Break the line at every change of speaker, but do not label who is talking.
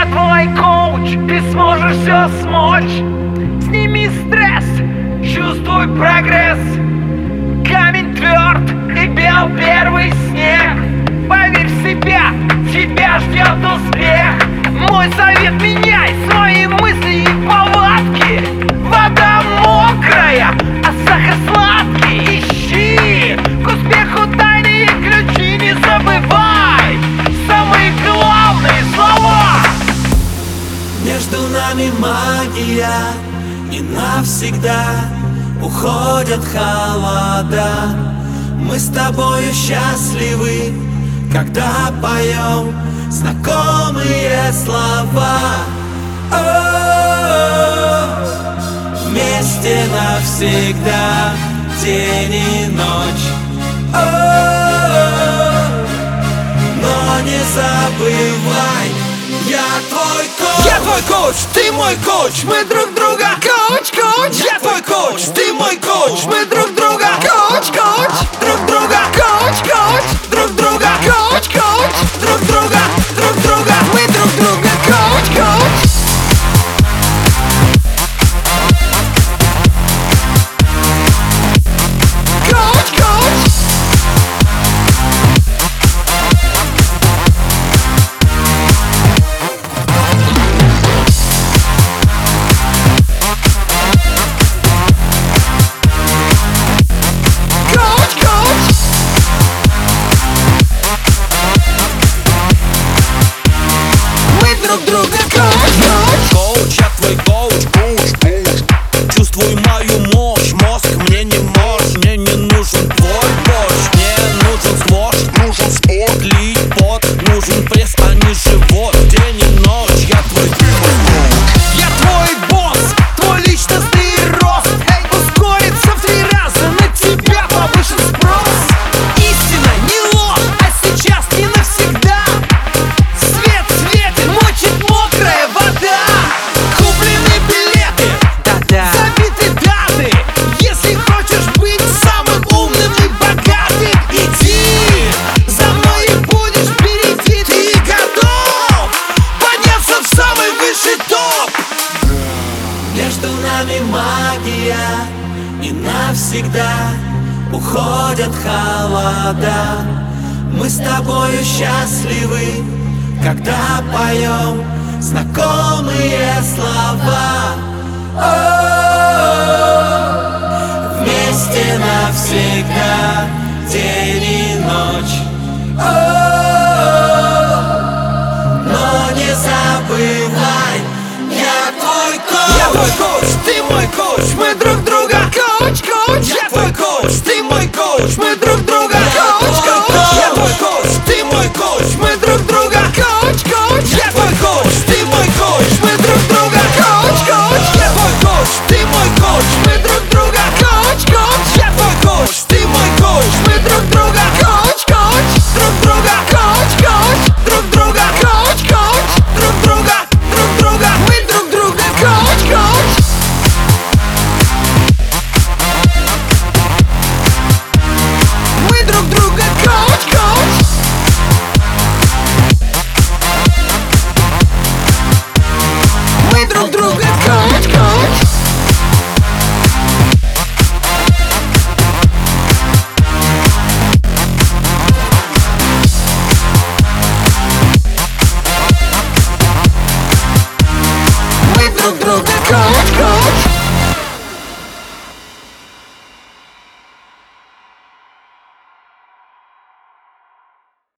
Я твой коуч, ты сможешь все смочь. Сними стресс, чувствуй прогресс
Между нами магия И навсегда уходят холода. Мы с тобою счастливы Когда поем знакомые слова. О, Вместе навсегда День и ночь. О, Но не забывай твой коуч,
ты мой коуч, мы друг друга. Коуч, коуч. Я твой коуч, ты мой коуч, мы друг друга коуч
Чувствуй
нами магия И навсегда уходят холода. Мы с тобою счастливы Когда поем знакомые слова. О, Вместе навсегда День и ночь. О, Но не забывай
Shme druk druk